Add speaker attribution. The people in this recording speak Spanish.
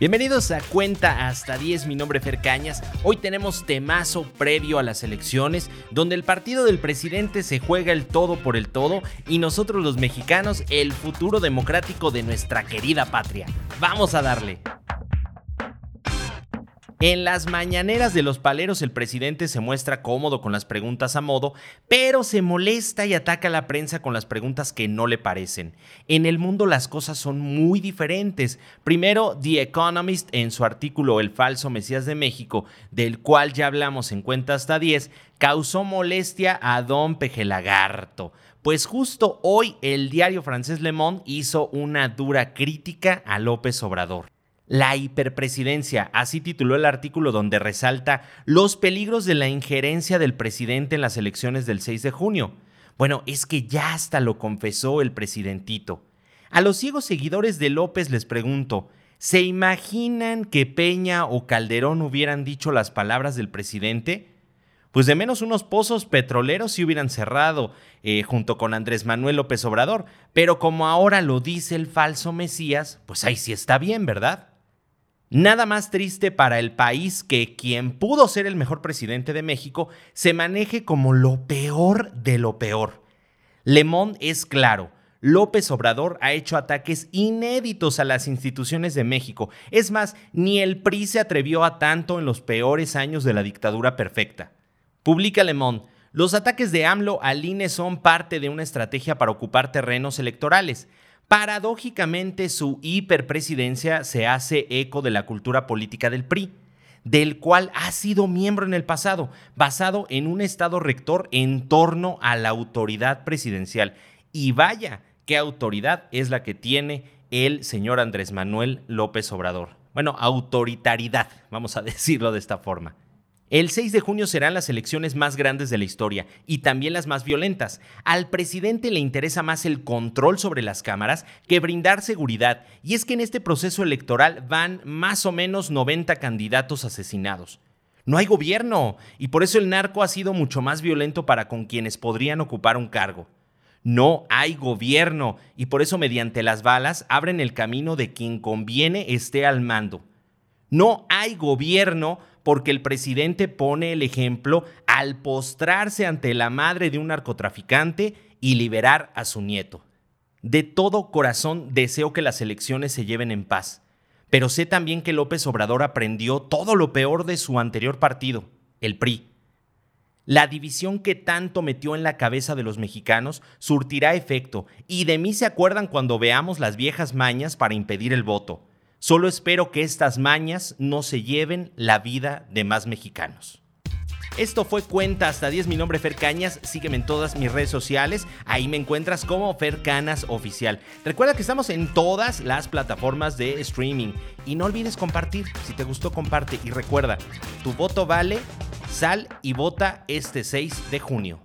Speaker 1: Bienvenidos a Cuenta hasta 10, mi nombre es Fer Cañas. Hoy tenemos temazo previo a las elecciones, donde el partido del presidente se juega el todo por el todo y nosotros los mexicanos el futuro democrático de nuestra querida patria. Vamos a darle. En las mañaneras de los paleros el presidente se muestra cómodo con las preguntas a modo, pero se molesta y ataca a la prensa con las preguntas que no le parecen. En el mundo las cosas son muy diferentes. Primero, The Economist en su artículo El falso Mesías de México, del cual ya hablamos en cuenta hasta 10, causó molestia a Don Pejelagarto. Pues justo hoy el diario francés Le Monde hizo una dura crítica a López Obrador. La hiperpresidencia, así tituló el artículo donde resalta los peligros de la injerencia del presidente en las elecciones del 6 de junio. Bueno, es que ya hasta lo confesó el presidentito. A los ciegos seguidores de López les pregunto, ¿se imaginan que Peña o Calderón hubieran dicho las palabras del presidente? Pues de menos unos pozos petroleros se hubieran cerrado eh, junto con Andrés Manuel López Obrador, pero como ahora lo dice el falso Mesías, pues ahí sí está bien, ¿verdad? Nada más triste para el país que quien pudo ser el mejor presidente de México se maneje como lo peor de lo peor. Lemón es claro. López Obrador ha hecho ataques inéditos a las instituciones de México. Es más, ni el PRI se atrevió a tanto en los peores años de la dictadura perfecta. Publica Lemón. Los ataques de AMLO al INE son parte de una estrategia para ocupar terrenos electorales. Paradójicamente, su hiperpresidencia se hace eco de la cultura política del PRI, del cual ha sido miembro en el pasado, basado en un estado rector en torno a la autoridad presidencial. Y vaya, qué autoridad es la que tiene el señor Andrés Manuel López Obrador. Bueno, autoritaridad, vamos a decirlo de esta forma. El 6 de junio serán las elecciones más grandes de la historia y también las más violentas. Al presidente le interesa más el control sobre las cámaras que brindar seguridad, y es que en este proceso electoral van más o menos 90 candidatos asesinados. No hay gobierno, y por eso el narco ha sido mucho más violento para con quienes podrían ocupar un cargo. No hay gobierno, y por eso mediante las balas abren el camino de quien conviene esté al mando. No hay gobierno porque el presidente pone el ejemplo al postrarse ante la madre de un narcotraficante y liberar a su nieto. De todo corazón deseo que las elecciones se lleven en paz, pero sé también que López Obrador aprendió todo lo peor de su anterior partido, el PRI. La división que tanto metió en la cabeza de los mexicanos surtirá efecto, y de mí se acuerdan cuando veamos las viejas mañas para impedir el voto. Solo espero que estas mañas no se lleven la vida de más mexicanos. Esto fue Cuenta hasta 10. Mi nombre es Fer Cañas. Sígueme en todas mis redes sociales. Ahí me encuentras como Fer Canas Oficial. Recuerda que estamos en todas las plataformas de streaming. Y no olvides compartir. Si te gustó, comparte. Y recuerda, tu voto vale. Sal y vota este 6 de junio.